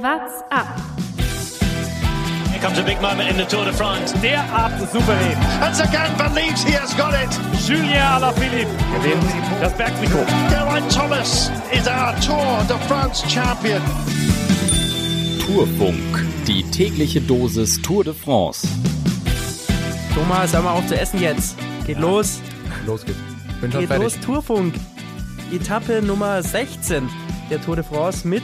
What's up? Here comes a big moment in the Tour de France. Derart souverän. And Sagan believes he has got it. Julien Alaphilippe gewinnt das Bergtrikot. Geraint Thomas is our Tour de France champion. Tourfunk, die tägliche Dosis Tour de France. Thomas, hör mal auf zu essen jetzt. Geht los. Los geht's. Bin schon Geht fertig. los, Tourfunk. Etappe Nummer 16 der Tour de France mit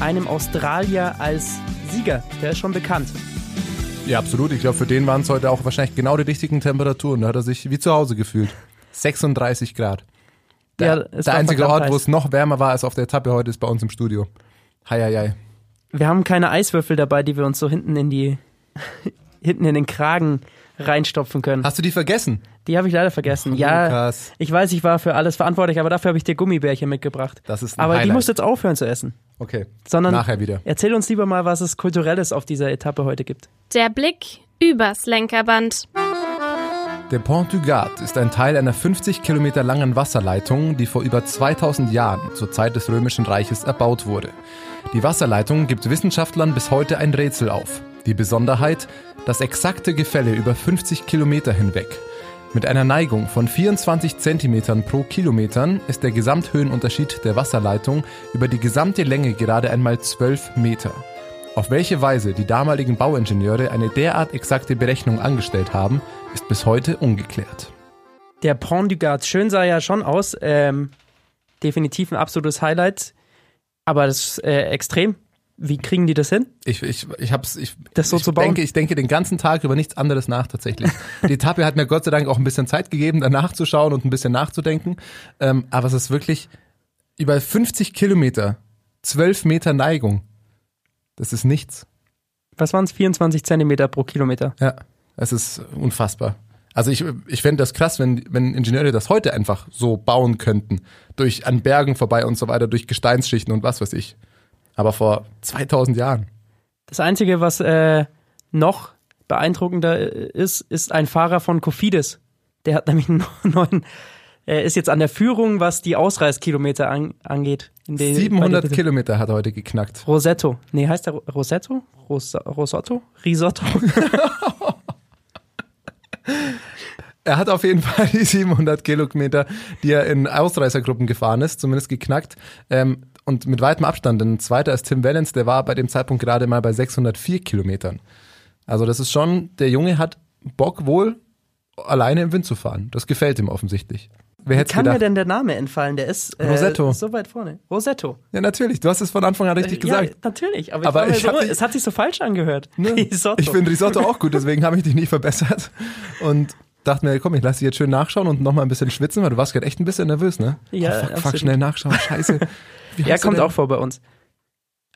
einem Australier als Sieger. Der ist schon bekannt. Ja, absolut. Ich glaube, für den waren es heute auch wahrscheinlich genau die richtigen Temperaturen. Da hat er sich wie zu Hause gefühlt. 36 Grad. Der, Ja, der einzige Ort, wo es noch wärmer war als auf der Etappe heute, ist bei uns im Studio. Hei, hei, hei. Wir haben keine Eiswürfel dabei, die wir uns so hinten in die hinten in den Kragen reinstopfen können. Hast du die vergessen? Die habe ich leider vergessen. ja, Lukas. ich weiß, ich war für alles verantwortlich, aber dafür habe ich dir Gummibärchen mitgebracht. Das ist ein aber die Highlight. musst jetzt aufhören zu essen. Okay. Sondern Nachher wieder. erzähl uns lieber mal, was es kulturelles auf dieser Etappe heute gibt. Der Blick übers Lenkerband. Der Pont du Gard ist ein Teil einer 50 Kilometer langen Wasserleitung, die vor über 2000 Jahren zur Zeit des Römischen Reiches erbaut wurde. Die Wasserleitung gibt Wissenschaftlern bis heute ein Rätsel auf. Die Besonderheit, das exakte Gefälle über 50 Kilometer hinweg. Mit einer Neigung von 24 Zentimetern pro Kilometern ist der Gesamthöhenunterschied der Wasserleitung über die gesamte Länge gerade einmal 12 Meter. Auf welche Weise die damaligen Bauingenieure eine derart exakte Berechnung angestellt haben, ist bis heute ungeklärt. Der Pont du Gard, schön sah ja schon aus. Ähm, definitiv ein absolutes Highlight. Aber das ist äh, extrem. Wie kriegen die das hin? Ich, ich, ich hab's, ich, Das so ich zu bauen? denke, ich denke den ganzen Tag über nichts anderes nach tatsächlich. Die Etappe hat mir Gott sei Dank auch ein bisschen Zeit gegeben, danach zu schauen und ein bisschen nachzudenken. Ähm, aber es ist wirklich über 50 Kilometer, 12 Meter Neigung. Das ist nichts. Was waren es? 24 Zentimeter pro Kilometer. Ja, es ist unfassbar. Also ich, ich fände das krass, wenn, wenn Ingenieure das heute einfach so bauen könnten. Durch an Bergen vorbei und so weiter, durch Gesteinsschichten und was weiß ich. Aber vor 2000 Jahren. Das Einzige, was äh, noch beeindruckender äh, ist, ist ein Fahrer von Kofidis. Der hat nämlich einen neuen, er ist jetzt an der Führung, was die Ausreißkilometer an, angeht. Bei 700 der- Kilometer hat er heute geknackt. Rosetto. Nee, heißt der Ro- Rosetto? Ros Rosotto? Risotto? Er hat auf jeden Fall die 700 Kilometer, die er in Ausreißergruppen gefahren ist, zumindest geknackt. Ähm, und mit weitem Abstand. Denn zweiter ist Tim Wellens, der war bei dem Zeitpunkt gerade mal bei 604 Kilometern. Also das ist schon, der Junge hat Bock wohl, alleine im Wind zu fahren. Das gefällt ihm offensichtlich. Wer hätte Kann mir gedacht? denn der Name entfallen? Der ist äh, Rosetto. so weit vorne. Rosetto. Ja, natürlich. Du hast es von Anfang an richtig Ja, gesagt. natürlich. Aber, Aber ich mir ich so, es hat sich so falsch angehört. Ne? Risotto. Ich finde Risotto auch gut, deswegen habe ich dich nicht verbessert. Und dachte mir, komm, ich lasse dich jetzt schön nachschauen und nochmal ein bisschen schwitzen, weil du warst gerade echt ein bisschen nervös, ne? Ja, oh, fuck, fuck, schnell nachschauen, scheiße. Wie Er kommt denn- auch vor bei uns.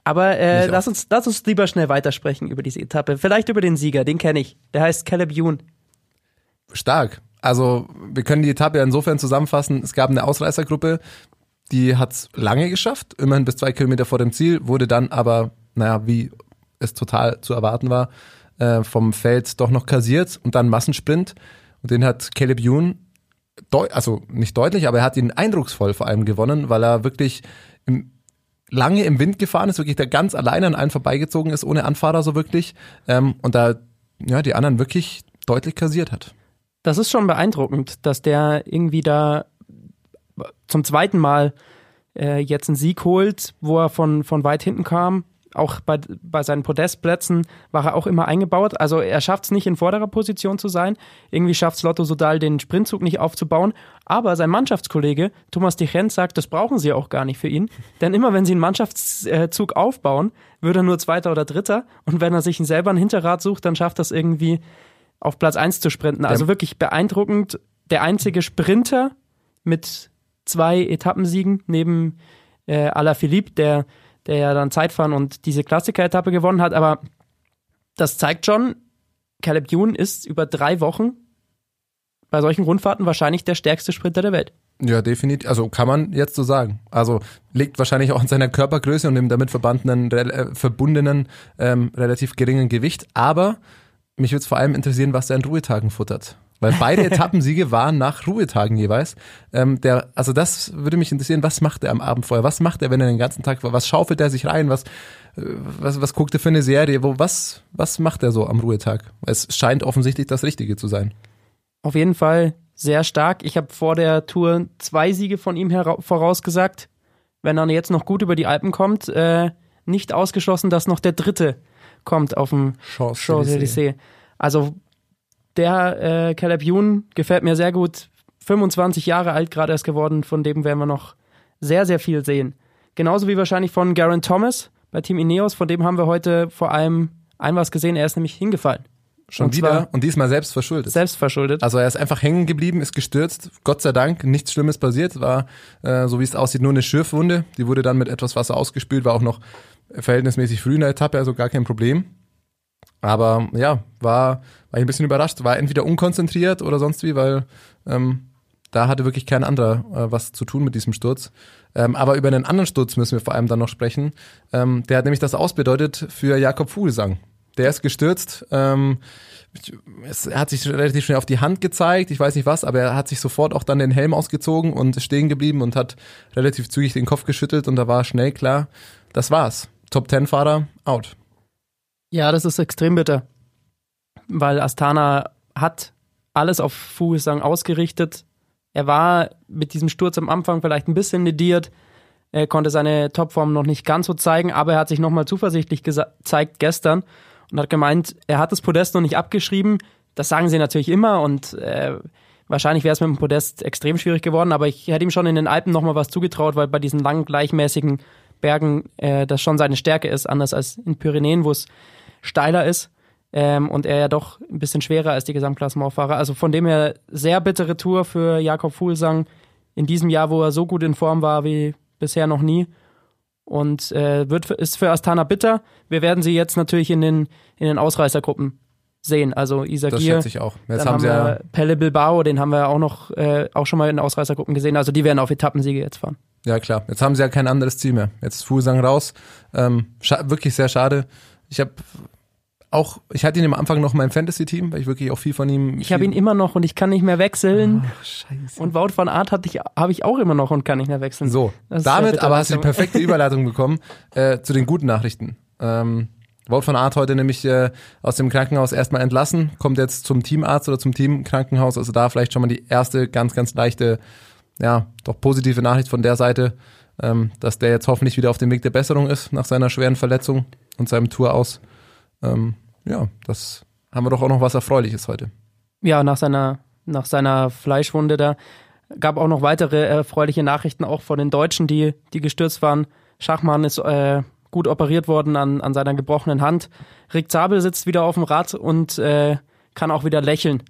Aber äh, lass, uns, lass uns lieber schnell weitersprechen über diese Etappe. Vielleicht über den Sieger, den kenne ich. Der heißt Caleb Youn. Stark. Also, wir können die Etappe insofern zusammenfassen. Es gab eine Ausreißergruppe, die hat's lange geschafft, immerhin bis zwei Kilometer vor dem Ziel, wurde dann aber, naja, wie es total zu erwarten war, äh, vom Feld doch noch kassiert und dann Massensprint. Und den hat Caleb Youn, deu also nicht deutlich, aber er hat ihn eindrucksvoll vor allem gewonnen, weil er wirklich im, lange im Wind gefahren ist, wirklich da ganz alleine an einen vorbeigezogen ist, ohne Anfahrer so wirklich. Ähm, und da ja, die anderen wirklich deutlich kassiert hat. Das ist schon beeindruckend, dass der irgendwie da zum zweiten Mal äh, jetzt einen Sieg holt, wo er von, von weit hinten kam. Auch bei, bei seinen Podestplätzen war er auch immer eingebaut. Also er schafft es nicht in vorderer Position zu sein. Irgendwie schafft es Lotto Sodal den Sprintzug nicht aufzubauen. Aber sein Mannschaftskollege Thomas Dichent sagt, das brauchen sie auch gar nicht für ihn. Denn immer wenn sie einen Mannschaftszug aufbauen, wird er nur Zweiter oder Dritter. Und wenn er sich selber ein Hinterrad sucht, dann schafft das irgendwie auf Platz 1 zu sprinten. Also wirklich beeindruckend. Der einzige Sprinter mit zwei Etappensiegen neben äh, Alaphilippe, der, der ja dann Zeitfahren und diese Klassiker-Etappe gewonnen hat. Aber das zeigt schon, Caleb Youn ist über drei Wochen bei solchen Rundfahrten wahrscheinlich der stärkste Sprinter der Welt. Ja, definitiv. Also kann man jetzt so sagen. Also liegt wahrscheinlich auch an seiner Körpergröße und dem damit verbandenen, rel- äh, verbundenen ähm, relativ geringen Gewicht. Aber mich würde es vor allem interessieren, was er in Ruhetagen futtert. Weil beide Etappensiege waren nach Ruhetagen jeweils. Ähm, der, also das würde mich interessieren, was macht er am Abend vorher? Was macht er, wenn er den ganzen Tag, was schaufelt er sich rein? Was, äh, was, was guckt er für eine Serie? Wo, was, was macht er so am Ruhetag? Es scheint offensichtlich das Richtige zu sein. Auf jeden Fall sehr stark. Ich habe vor der Tour zwei Siege von ihm vorausgesagt. Wenn er jetzt noch gut über die Alpen kommt, äh, nicht ausgeschlossen, dass noch der dritte kommt auf dem Champs-Élysées. Also der äh, Caleb Youn gefällt mir sehr gut. 25 Jahre alt gerade erst geworden, von dem werden wir noch sehr, sehr viel sehen. Genauso wie wahrscheinlich von Garen Thomas bei Team Ineos, von dem haben wir heute vor allem ein was gesehen, er ist nämlich hingefallen. Schon und wieder und diesmal selbst verschuldet. Selbst verschuldet. Also er ist einfach hängen geblieben, ist gestürzt. Gott sei Dank, nichts Schlimmes passiert. War, äh, so wie es aussieht, nur eine Schürfwunde. Die wurde dann mit etwas Wasser ausgespült, war auch noch verhältnismäßig früh in der Etappe, also gar kein Problem. Aber ja, war, war ich ein bisschen überrascht. War entweder unkonzentriert oder sonst wie, weil ähm, da hatte wirklich kein anderer äh, was zu tun mit diesem Sturz. Ähm, aber über einen anderen Sturz müssen wir vor allem dann noch sprechen. Ähm, der hat nämlich das ausbedeutet für Jakob Fuglsang. Der ist gestürzt. Ähm, es, hat sich relativ schnell auf die Hand gezeigt, ich weiß nicht was, aber er hat sich sofort auch dann den Helm ausgezogen und stehen geblieben und hat relativ zügig den Kopf geschüttelt und da war schnell klar, das war's. Top Ten Fahrer out. Ja, das ist extrem bitter, weil Astana hat alles auf Fuglsang ausgerichtet. Er war mit diesem Sturz am Anfang vielleicht ein bisschen nediert, er konnte seine Topform noch nicht ganz so zeigen, aber er hat sich nochmal zuversichtlich gezeigt gestern und hat gemeint, er hat das Podest noch nicht abgeschrieben. Das sagen sie natürlich immer und äh, wahrscheinlich wäre es mit dem Podest extrem schwierig geworden, aber ich hätte ihm schon in den Alpen nochmal was zugetraut, weil bei diesen langen, gleichmäßigen Bergen äh, das schon seine Stärke ist, anders als in Pyrenäen, wo es steiler ist. Ähm, und er ja doch ein bisschen schwerer als die Gesamtklassementfahrer. Also von dem her sehr bittere Tour für Jakob Fuhlsang in diesem Jahr, wo er so gut in Form war wie bisher noch nie und äh, wird ist für Astana bitter. Wir werden sie jetzt natürlich in den in den Ausreißergruppen sehen. Also Isagir, das schätze ich auch. Jetzt dann haben, haben wir ja Pelle Bilbao, den haben wir auch noch äh, auch schon mal in den Ausreißergruppen gesehen. Also die werden auf Etappensiege jetzt fahren. Ja klar. Jetzt haben sie ja kein anderes Ziel mehr. Jetzt Fuglsang raus. Ähm, wirklich sehr schade. Ich habe auch, ich hatte ihn am Anfang noch in meinem Fantasy-Team, weil ich wirklich auch viel von ihm. Ich habe ihn immer noch und ich kann nicht mehr wechseln. Oh, scheiße. Und Wout von Art hatte ich, habe ich auch immer noch und kann nicht mehr wechseln. So, damit aber hast du die perfekte Überleitung bekommen äh, zu den guten Nachrichten. Ähm, Wout von Art heute nämlich äh, aus dem Krankenhaus erstmal entlassen, kommt jetzt zum Teamarzt oder zum Teamkrankenhaus. Also da vielleicht schon mal die erste ganz, ganz leichte, ja, doch positive Nachricht von der Seite, ähm, dass der jetzt hoffentlich wieder auf dem Weg der Besserung ist nach seiner schweren Verletzung und seinem Tour aus. Ähm, ja, das haben wir doch auch noch was Erfreuliches heute. Ja, nach seiner, nach seiner Fleischwunde da gab auch noch weitere erfreuliche Nachrichten auch von den Deutschen, die, die gestürzt waren. Schachmann ist äh, gut operiert worden an, an seiner gebrochenen Hand. Rick Zabel sitzt wieder auf dem Rad und äh, kann auch wieder lächeln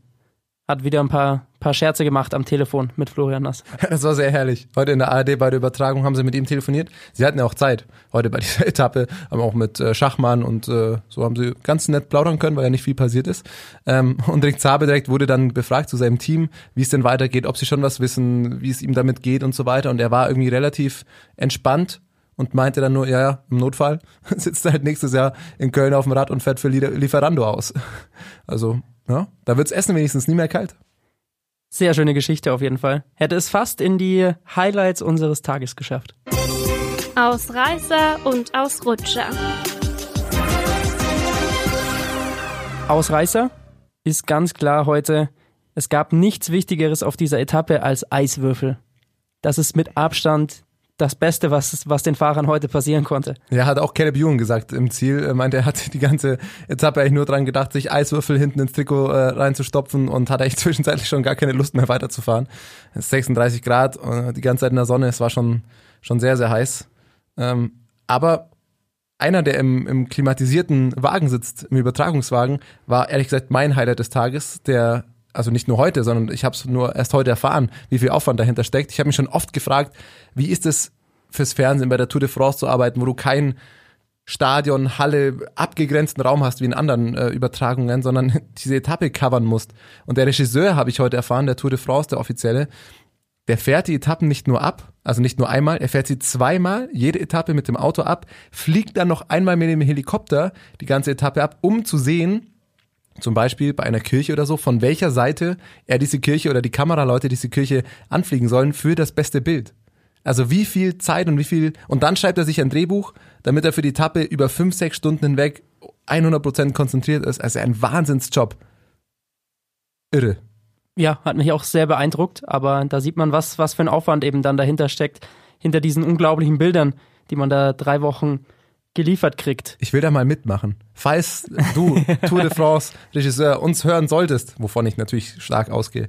hat wieder ein paar, paar Scherze gemacht am Telefon mit Florian Nass. Das war sehr herrlich. Heute in der ARD bei der Übertragung haben sie mit ihm telefoniert. Sie hatten ja auch Zeit heute bei dieser Etappe, haben auch mit äh, Schachmann und äh, so haben sie ganz nett plaudern können, weil ja nicht viel passiert ist. Ähm, und Rick Zabe direkt wurde dann befragt zu seinem Team, wie es denn weitergeht, ob sie schon was wissen, wie es ihm damit geht und so weiter. Und er war irgendwie relativ entspannt und meinte dann nur, ja, ja, im Notfall sitzt er halt nächstes Jahr in Köln auf dem Rad und fährt für Lieferando aus. Also ja, da wird's Essen wenigstens nie mehr kalt. Sehr schöne Geschichte auf jeden Fall. Hätte es fast in die Highlights unseres Tages geschafft. Ausreißer und Ausrutscher. Ausreißer ist ganz klar heute, es gab nichts Wichtigeres auf dieser Etappe als Eiswürfel. Das ist mit Abstand das Beste, was, was den Fahrern heute passieren konnte. Ja, hat auch Caleb Ewan gesagt im Ziel. Er meinte, er hat die ganze Etappe eigentlich nur dran gedacht, sich Eiswürfel hinten ins Trikot äh, reinzustopfen und hat eigentlich zwischenzeitlich schon gar keine Lust mehr weiterzufahren. Es ist 36 Grad, äh, die ganze Zeit in der Sonne, es war schon, schon sehr, sehr heiß. Ähm, aber einer, der im, im klimatisierten Wagen sitzt, im Übertragungswagen, war ehrlich gesagt mein Highlight des Tages, der also nicht nur heute, sondern ich habe es nur erst heute erfahren, wie viel Aufwand dahinter steckt. Ich habe mich schon oft gefragt, wie ist es fürs Fernsehen bei der Tour de France zu arbeiten, wo du kein Stadion, Halle, abgegrenzten Raum hast wie in anderen äh, Übertragungen, sondern diese Etappe covern musst. Und der Regisseur, habe ich heute erfahren, der Tour de France, der offizielle, der fährt die Etappen nicht nur ab, also nicht nur einmal, er fährt sie zweimal, jede Etappe mit dem Auto ab, fliegt dann noch einmal mit dem Helikopter die ganze Etappe ab, um zu sehen, zum Beispiel bei einer Kirche oder so, von welcher Seite er diese Kirche oder die Kameraleute diese Kirche anfliegen sollen für das beste Bild. Also wie viel Zeit und wie viel, und dann schreibt er sich ein Drehbuch, damit er für die Etappe über fünf, sechs Stunden hinweg 100% konzentriert ist. Also ein Wahnsinnsjob. Irre. Ja, hat mich auch sehr beeindruckt, aber da sieht man, was, was für ein Aufwand eben dann dahinter steckt, hinter diesen unglaublichen Bildern, die man da drei Wochen geliefert kriegt. Ich will da mal mitmachen. Falls du, Tour de France Regisseur, uns hören solltest, wovon ich natürlich stark ausgehe,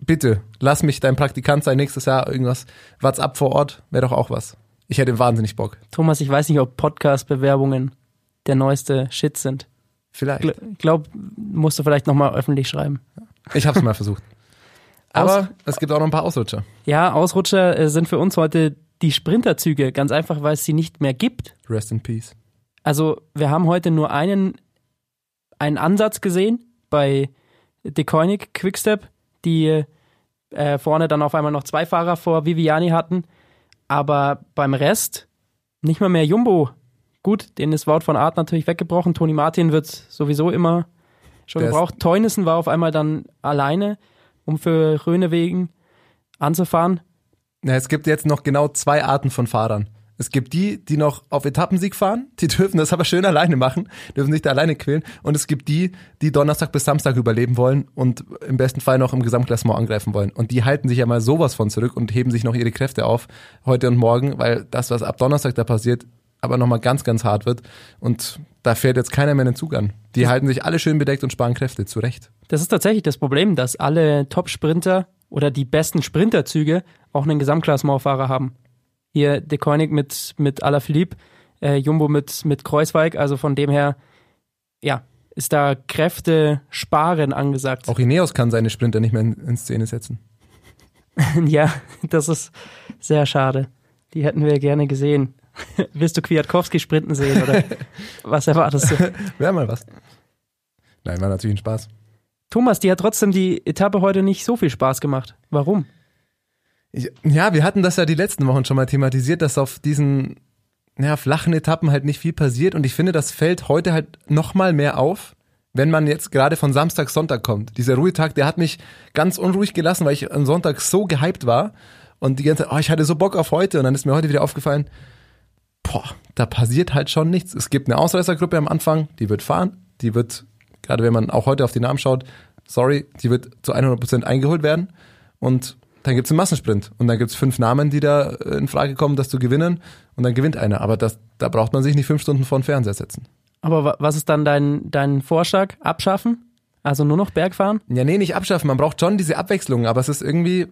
bitte lass mich dein Praktikant sein nächstes Jahr. Irgendwas WhatsApp vor Ort wäre doch auch was. Ich hätte wahnsinnig Bock. Thomas, ich weiß nicht, ob Podcast-Bewerbungen der neueste Shit sind. Vielleicht. Ich glaube, musst du vielleicht nochmal öffentlich schreiben. Ich habe es mal versucht. Aber es gibt auch noch ein paar Ausrutscher. Ja, Ausrutscher äh, sind für uns heute die Sprinterzüge, ganz einfach, weil es sie nicht mehr gibt. Rest in Peace. Also wir haben heute nur einen, einen Ansatz gesehen bei Decoinic Quickstep, die äh, vorne dann auf einmal noch zwei Fahrer vor Viviani hatten. Aber beim Rest nicht mal mehr Jumbo. Gut, den ist Wout von Art natürlich weggebrochen. Toni Martin wird sowieso immer schon Der gebraucht. Teunissen war auf einmal dann alleine, um für Rönewegen anzufahren. Na, es gibt jetzt noch genau zwei Arten von Fahrern. Es gibt die, die noch auf Etappensieg fahren, die dürfen das aber schön alleine machen, dürfen sich da alleine quälen. Und es gibt die, die Donnerstag bis Samstag überleben wollen und im besten Fall noch im Gesamtklassement angreifen wollen. Und die halten sich ja mal sowas von zurück und heben sich noch ihre Kräfte auf heute und morgen, weil das, was ab Donnerstag da passiert, aber nochmal ganz, ganz hart wird. Und da fährt jetzt keiner mehr den Zug an. Die halten sich alle schön bedeckt und sparen Kräfte, zu Recht. Das ist tatsächlich das Problem, dass alle Top-Sprinter oder die besten Sprinterzüge auch einen Gesamtklassementfahrer haben. Hier De Koenig mit, mit Alaphilippe, äh, Jumbo mit, mit Kreuzweig, also von dem her, ja, ist da Kräfte sparen angesagt. Auch Ineos kann seine Sprinter nicht mehr in, in Szene setzen. Ja, das ist sehr schade. Die hätten wir gerne gesehen. Willst du Kwiatkowski sprinten sehen oder was erwartest du? Wäre mal was. Nein, war natürlich ein Spaß. Thomas, die hat trotzdem die Etappe heute nicht so viel Spaß gemacht. Warum? Ja, wir hatten das ja die letzten Wochen schon mal thematisiert, dass auf diesen ja, flachen Etappen halt nicht viel passiert. Und ich finde, das fällt heute halt noch mal mehr auf, wenn man jetzt gerade von Samstag, Sonntag kommt. Dieser Ruhetag, der hat mich ganz unruhig gelassen, weil ich am Sonntag so gehypt war. Und die ganze Zeit, oh, ich hatte so Bock auf heute. Und dann ist mir heute wieder aufgefallen, boah, da passiert halt schon nichts. Es gibt eine Ausreißergruppe am Anfang, die wird fahren, die wird, gerade wenn man auch heute auf die Namen schaut, sorry, die wird zu 100% eingeholt werden. Und dann gibt's einen Massensprint und dann gibt's fünf Namen, die da äh, in Frage kommen, das zu gewinnen und dann gewinnt einer. Aber das, da braucht man sich nicht fünf Stunden vor den Fernseher setzen. Aber wa- was ist dann dein, dein Vorschlag? Abschaffen? Also nur noch Bergfahren? Ja, nee, nicht abschaffen. Man braucht schon diese Abwechslung, aber es ist irgendwie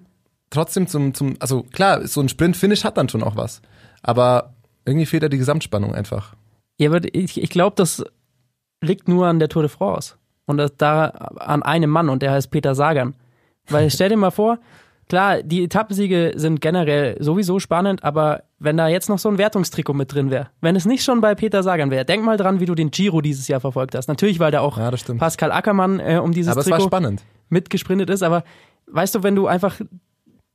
trotzdem zum, zum, also klar, so ein Sprint-Finish hat dann schon auch was. Aber irgendwie fehlt da die Gesamtspannung einfach. Ja, aber ich, ich glaube, das liegt nur an der Tour de France. Und das da an einem Mann und der heißt Peter Sagan. Weil stell dir mal vor, klar, die Etappensiege sind generell sowieso spannend, aber wenn da jetzt noch so ein Wertungstrikot mit drin wäre, wenn es nicht schon bei Peter Sagan wäre, denk mal dran, wie du den Giro dieses Jahr verfolgt hast. Natürlich, weil da auch Ja. Pascal Ackermann äh, um dieses Aber Trikot spannend. mitgesprintet ist, aber weißt du, wenn du einfach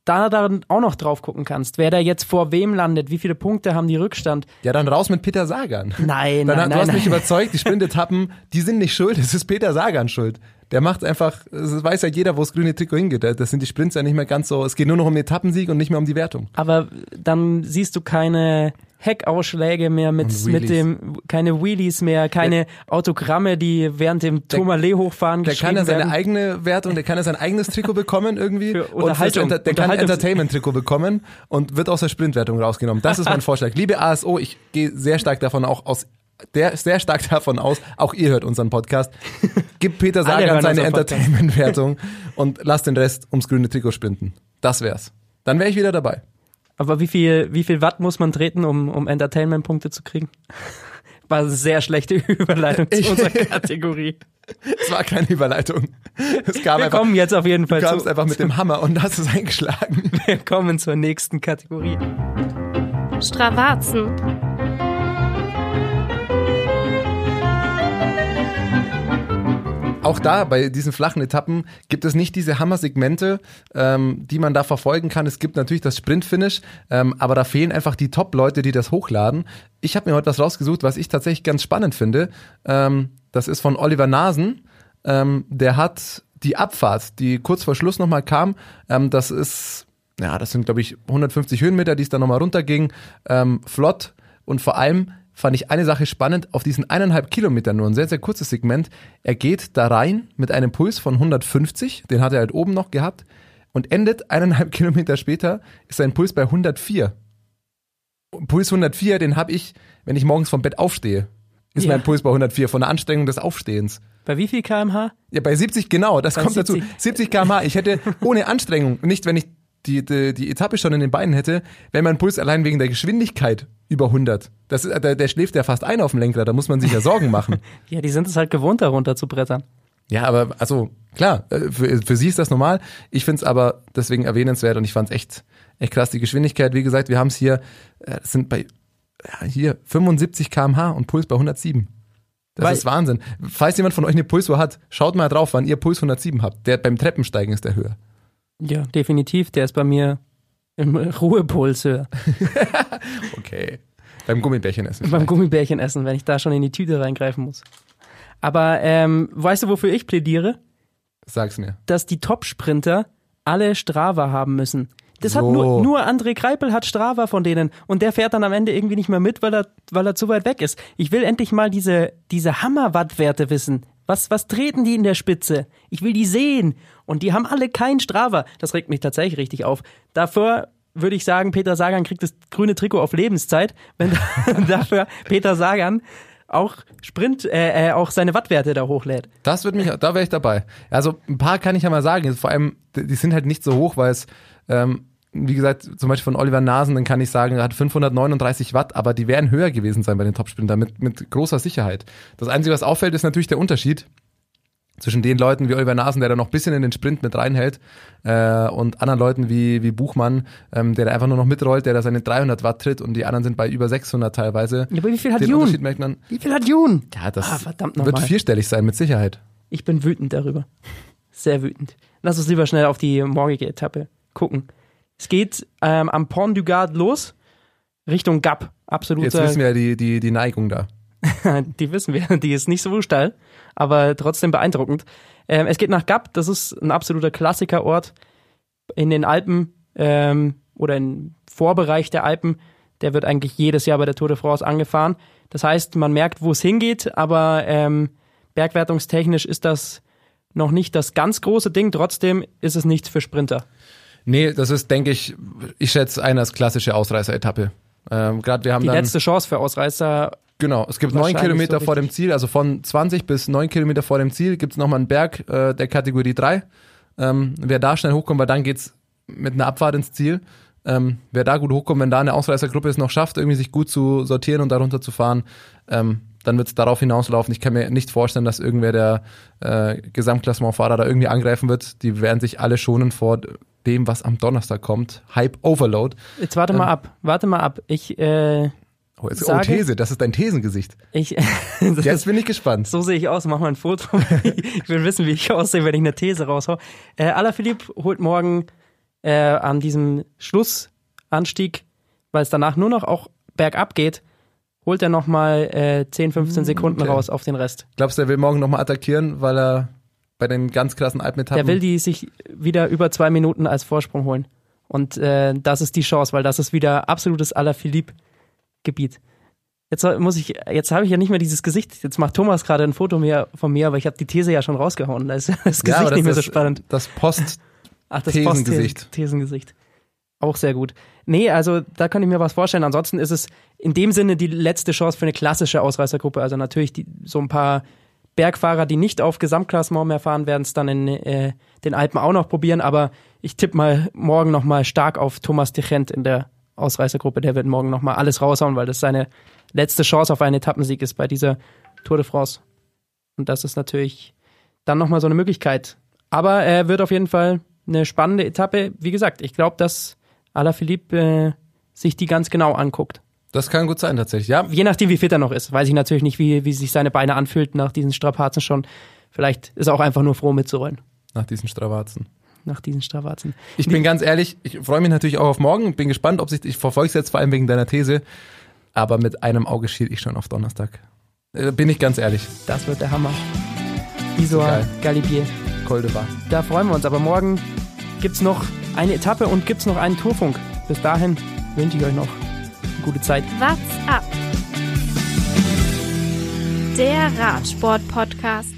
da dann auch noch drauf gucken kannst, wer da jetzt vor wem landet, wie viele Punkte haben die Rückstand? Ja, dann raus mit Peter Sagan. Nein, Dann, nein, du hast nein. mich überzeugt, die Sprintetappen, die sind nicht schuld, es ist Peter Sagan schuld. Der macht einfach, es weiß ja jeder, wo das grüne Trikot hingeht. Das sind die Sprints ja nicht mehr ganz so, es geht nur noch um den Etappensieg und nicht mehr um die Wertung. Aber dann siehst du keine Heckausschläge mehr mit, Und mit dem, keine Wheelies mehr, keine Autogramme, die während dem Tourmalet hochfahren Der kann ja seine werden. eigene Wertung, der kann ja sein eigenes Trikot bekommen irgendwie. Für und Unterhaltung. Enter der kann ein Unterhaltungs- Entertainment-Trikot bekommen und wird aus der Sprintwertung rausgenommen. Das ist mein Vorschlag. Liebe ASO, ich gehe sehr stark davon auch aus, der, sehr stark davon aus, auch ihr hört unseren Podcast. Gib Peter Sagan seine. Entertainment-Wertung und lass den Rest ums grüne Trikot sprinten. Das wär's. Dann wäre ich wieder dabei. Aber wie viel, wie viel Watt muss man treten, um, um Entertainment-Punkte zu kriegen? War eine sehr schlechte Überleitung zu unserer Kategorie. Es war keine Überleitung. Es kam Wir einfach, kommen jetzt auf jeden du Fall kamst zu, einfach mit dem Hammer und hast es eingeschlagen. wir kommen zur nächsten Kategorie. Stravazen. Auch da, bei diesen flachen Etappen, gibt es nicht diese Hammer-Segmente, ähm, die man da verfolgen kann. Es gibt natürlich das Sprint-Finish, ähm, aber da fehlen einfach die Top-Leute, die das hochladen. Ich habe mir heute was rausgesucht, was ich tatsächlich ganz spannend finde. Ähm, das ist von Oliver Nasen. ähm, der hat die Abfahrt, die kurz vor Schluss nochmal kam, ähm, das ist, ja, das sind glaube ich 150 Höhenmeter, die es dann nochmal runterging, ähm, flott und vor allem fand ich eine Sache spannend, auf diesen eineinhalb Kilometer nur ein sehr, sehr kurzes Segment, er geht da rein mit einem Puls von 150, den hat er halt oben noch gehabt und endet eineinhalb Kilometer später, ist sein Puls bei 104. Puls 104, den habe ich, wenn ich morgens vom Bett aufstehe, ist Ja. mein Puls bei 104 von der Anstrengung des Aufstehens. Bei wie viel kmh? Ja, bei 70 genau, das Bei kommt 70. dazu. 70 km/h. Ich hätte ohne Anstrengung, nicht wenn ich die, die, die Etappe schon in den Beinen hätte, wäre mein Puls allein wegen der Geschwindigkeit über 100. Das ist, der, der schläft ja fast ein auf dem Lenkrad, da muss man sich ja Sorgen machen. Ja, die sind es halt gewohnt, da runter zu brettern. Ja, aber also klar, äh, für, für sie ist das normal. Ich finde es aber deswegen erwähnenswert und ich fand es echt, echt krass. Die Geschwindigkeit, wie gesagt, wir haben es hier, äh, es sind bei ja, hier 75 km/h und Puls bei 107. Das Weil- ist Wahnsinn. Falls jemand von euch eine Pulsuhr hat, schaut mal drauf, wann ihr Puls 107 habt. Der beim Treppensteigen ist der höher. Ja, definitiv. Der ist bei mir im Ruhepuls höher. Okay. Beim Gummibärchen essen. Beim Gummibärchen essen, wenn ich da schon in die Tüte reingreifen muss. Aber ähm, weißt du, wofür ich plädiere? Sag's mir. Dass die Top-Sprinter alle Strava haben müssen. Das hat So. nur, nur André Greipel hat Strava von denen und der fährt dann am Ende irgendwie nicht mehr mit, weil er, weil er zu weit weg ist. Ich will endlich mal diese, diese Hammer-Wattwerte wissen. Was, was treten die in der Spitze? Ich will die sehen. Und die haben alle kein Strava. Das regt mich tatsächlich richtig auf. Dafür würde ich sagen, Peter Sagan kriegt das grüne Trikot auf Lebenszeit, wenn dafür Peter Sagan auch Sprint, äh, äh, auch seine Wattwerte da hochlädt. Das wird mich, da wäre ich dabei. Also ein paar kann ich ja mal sagen. Vor allem, die die sind halt nicht so hoch, weil es, ähm, wie gesagt, zum Beispiel von Oliver Nasen, dann kann ich sagen, er hat 539 Watt, aber die werden höher gewesen sein bei den Topsprintern mit, mit großer Sicherheit. Das Einzige, was auffällt, ist natürlich der Unterschied zwischen den Leuten wie Oliver Nasen, der da noch ein bisschen in den Sprint mit reinhält, äh, und anderen Leuten wie, wie Buchmann, ähm, der da einfach nur noch mitrollt, der da seine 300 Watt tritt und die anderen sind bei über 600 teilweise. Ja, aber wie viel hat den Jun? Unterschied merkt man. Wie viel hat Jun? Ja, das Ah, verdammt wird nochmal. vierstellig sein, mit Sicherheit. Ich bin wütend darüber. Sehr wütend. Lass uns lieber schnell auf die morgige Etappe gucken. Es geht ähm, am Pont du Gard los, Richtung Gap. Absolut. Jetzt wissen wir ja die, die, die Neigung da. die wissen wir. Die ist nicht so steil, aber trotzdem beeindruckend. Ähm, es geht nach Gap. Das ist ein absoluter Klassikerort in den Alpen ähm, oder im Vorbereich der Alpen. Der wird eigentlich jedes Jahr bei der Tour de France angefahren. Das heißt, man merkt, wo es hingeht, aber ähm, bergwertungstechnisch ist das noch nicht das ganz große Ding. Trotzdem ist es nichts für Sprinter. Nee, das ist, denke ich, ich schätze eine als klassische Ausreißer-Etappe. Ähm, Gerade wir haben Die dann, letzte Chance für Ausreißer. genau, es gibt neun Kilometer so vor dem. Ziel, also von 20 bis neun Kilometer vor dem Ziel gibt es nochmal einen Berg äh, der Kategorie 3. Ähm, wer da schnell hochkommt, weil dann geht's mit einer Abfahrt ins Ziel. Ähm, wer da gut hochkommt, wenn da eine Ausreißergruppe es noch schafft, irgendwie sich gut zu sortieren und darunter zu fahren, ähm, dann wird es darauf hinauslaufen. Ich kann mir nicht vorstellen, dass irgendwer der äh, Gesamtklassementfahrer da irgendwie angreifen wird. Die werden sich alle schonen vor dem, was am Donnerstag kommt. Hype Overload. Jetzt warte mal ab. Warte mal ab. Ich, äh, Oh, jetzt, oh Sage- These, das ist dein Thesengesicht. ich, Jetzt bin ich gespannt. So sehe ich aus, mach mal ein Foto. ich will wissen, wie ich aussehe, wenn ich eine These raushau. Äh, Alaphilippe holt morgen äh, an diesem Schlussanstieg, weil es danach nur noch auch bergab geht, holt er nochmal äh, 10, 15 Sekunden okay. raus auf den Rest. Glaubst du, er will morgen nochmal attackieren, weil er bei den ganz krassen Alpenetappen... Der will die sich wieder über zwei Minuten als Vorsprung holen. Und äh, das ist die Chance, weil das ist wieder absolutes Alaphilippe-Gebiet. Jetzt muss ich, jetzt habe ich ja nicht mehr dieses Gesicht. Jetzt macht Thomas gerade ein Foto mir, von mir, aber ich habe die These ja schon rausgehauen. Da ist das Gesicht ja, das nicht mehr so spannend. Das Post... Ach, das Thesengesicht. Post- Thesengesicht. Auch sehr gut. Nee, also da kann ich mir was vorstellen. Ansonsten ist es in dem Sinne die letzte Chance für eine klassische Ausreißergruppe. Also natürlich die, so ein paar Bergfahrer, die nicht auf Gesamtklassement mehr fahren, werden es dann in äh, den Alpen auch noch probieren. Aber ich tippe mal morgen nochmal stark auf Thomas Gent in der Ausreißergruppe. Der wird morgen nochmal alles raushauen, weil das seine letzte Chance auf einen Etappensieg ist bei dieser Tour de France. Und das ist natürlich dann nochmal so eine Möglichkeit. Aber er wird auf jeden Fall eine spannende Etappe. Wie gesagt, ich glaube, dass Alaphilippe äh, sich die ganz genau anguckt. Das kann gut sein, tatsächlich. Ja, Je nachdem, wie fit er noch ist. Weiß ich natürlich nicht, wie, wie sich seine Beine anfühlt nach diesen Strapazen schon. Vielleicht ist er auch einfach nur froh mitzurollen. nach diesen Stravazen. Nach diesen Strapazen. Ich bin ganz ehrlich, ich freue mich natürlich auch auf morgen bin gespannt, ob sich, ich verfolge es jetzt vor allem wegen deiner These, aber mit einem Auge schiel ich schon auf Donnerstag. Äh, bin ich ganz ehrlich. Das wird der Hammer. Geil. Galibier. Col de Var. Da freuen wir uns. Aber morgen gibt es noch eine Etappe und gibt es noch einen Tourfunk. Bis dahin wünsche ich euch noch gute Zeit. What's up? Der Radsport-Podcast.